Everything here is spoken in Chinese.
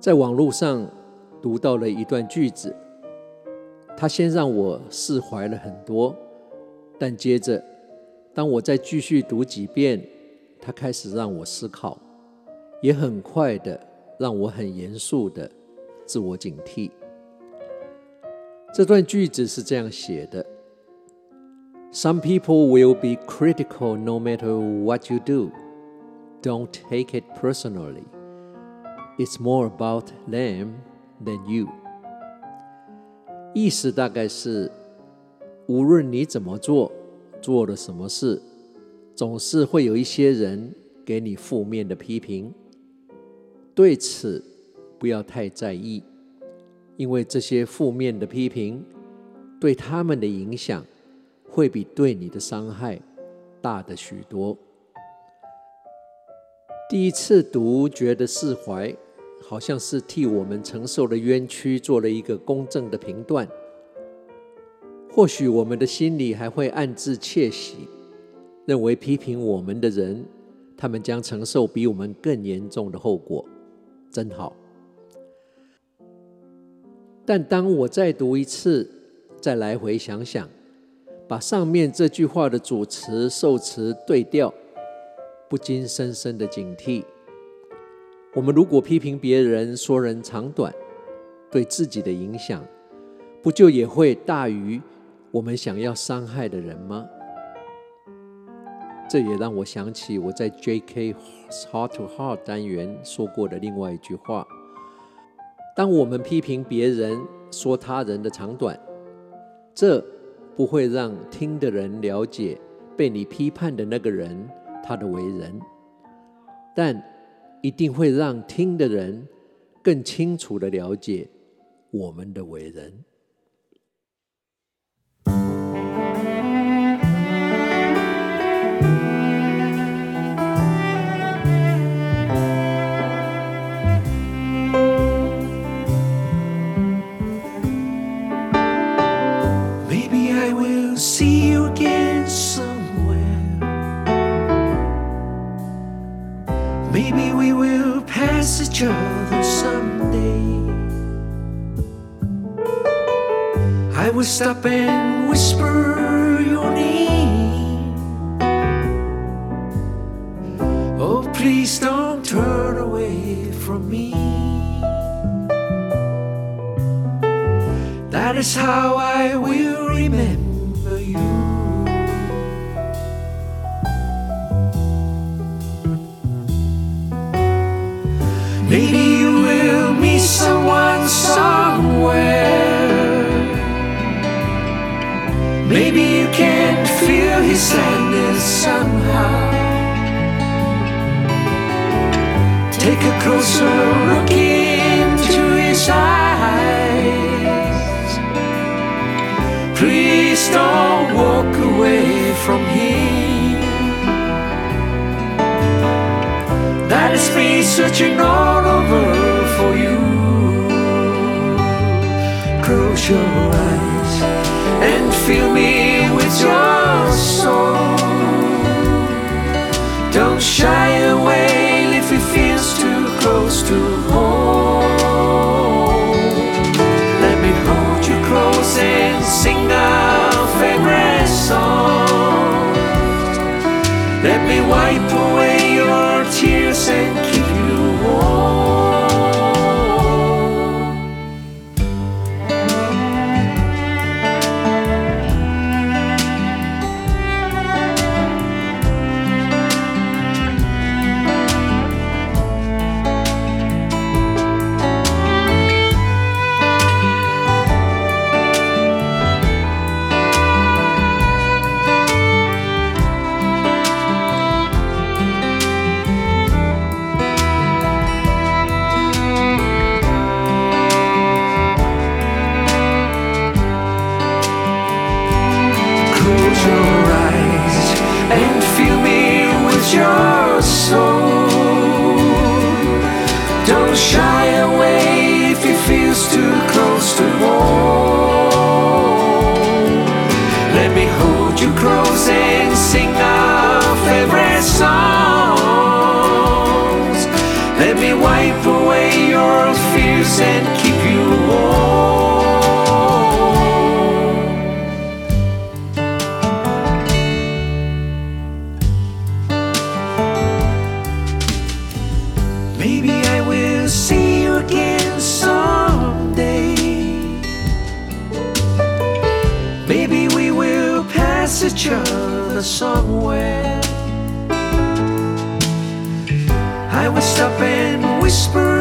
在网络上读到了一段句子，它先让我释怀了很多，但接着，当我再继续读几遍，它开始让我思考，也很快的让我很严肃的自我警惕。这段句子是这样写的：Some people will be critical no matter what you do. Don't take it personally. It's more about them than you. 意思大概是，无论你怎么做，做了什么事，总是会有一些人给你负面的批评。对此，不要太在意，因为这些负面的批评，对他们的影响，会比对你的伤害大得许多。第一次读，觉得释怀。好像是替我们承受的冤屈做了一个公正的评断。或许我们的心里还会暗自窃喜，认为批评我们的人，他们将承受比我们更严重的后果，真好。但当我再读一次，再来回想想，把上面这句话的主词、受词对调，不禁深深的警惕。我们如果批评别人说人长短，对自己的影响，不就也会大于我们想要伤害的人吗？这也让我想起我在 J.K. Heart to Heart 单元说过的另外一句话：当我们批评别人说他人的长短，这不会让听的人了解被你批判的那个人他的为人，但一定会让听的人更清楚的了解我们的伟人。Will stop and whisper your name. Oh, please don't turn away from me. That is how I will remember you. Maybe you will meet someone sadness somehow. Take a closer look into his eyes. Please don't walk away from him. That is me searching all over for you. Close your eyes and feel me Don't shy away if it feels too close to home. Let me hold you close and sing our favorite song. Let me wipe away your tears and keep your soul. Don't shy away if it feels too close to home. Let me hold you close and sing our favorite songs. Let me wipe away your fears. and keep Maybe I will see you again someday. Maybe we will pass each other somewhere. I will stop and whisper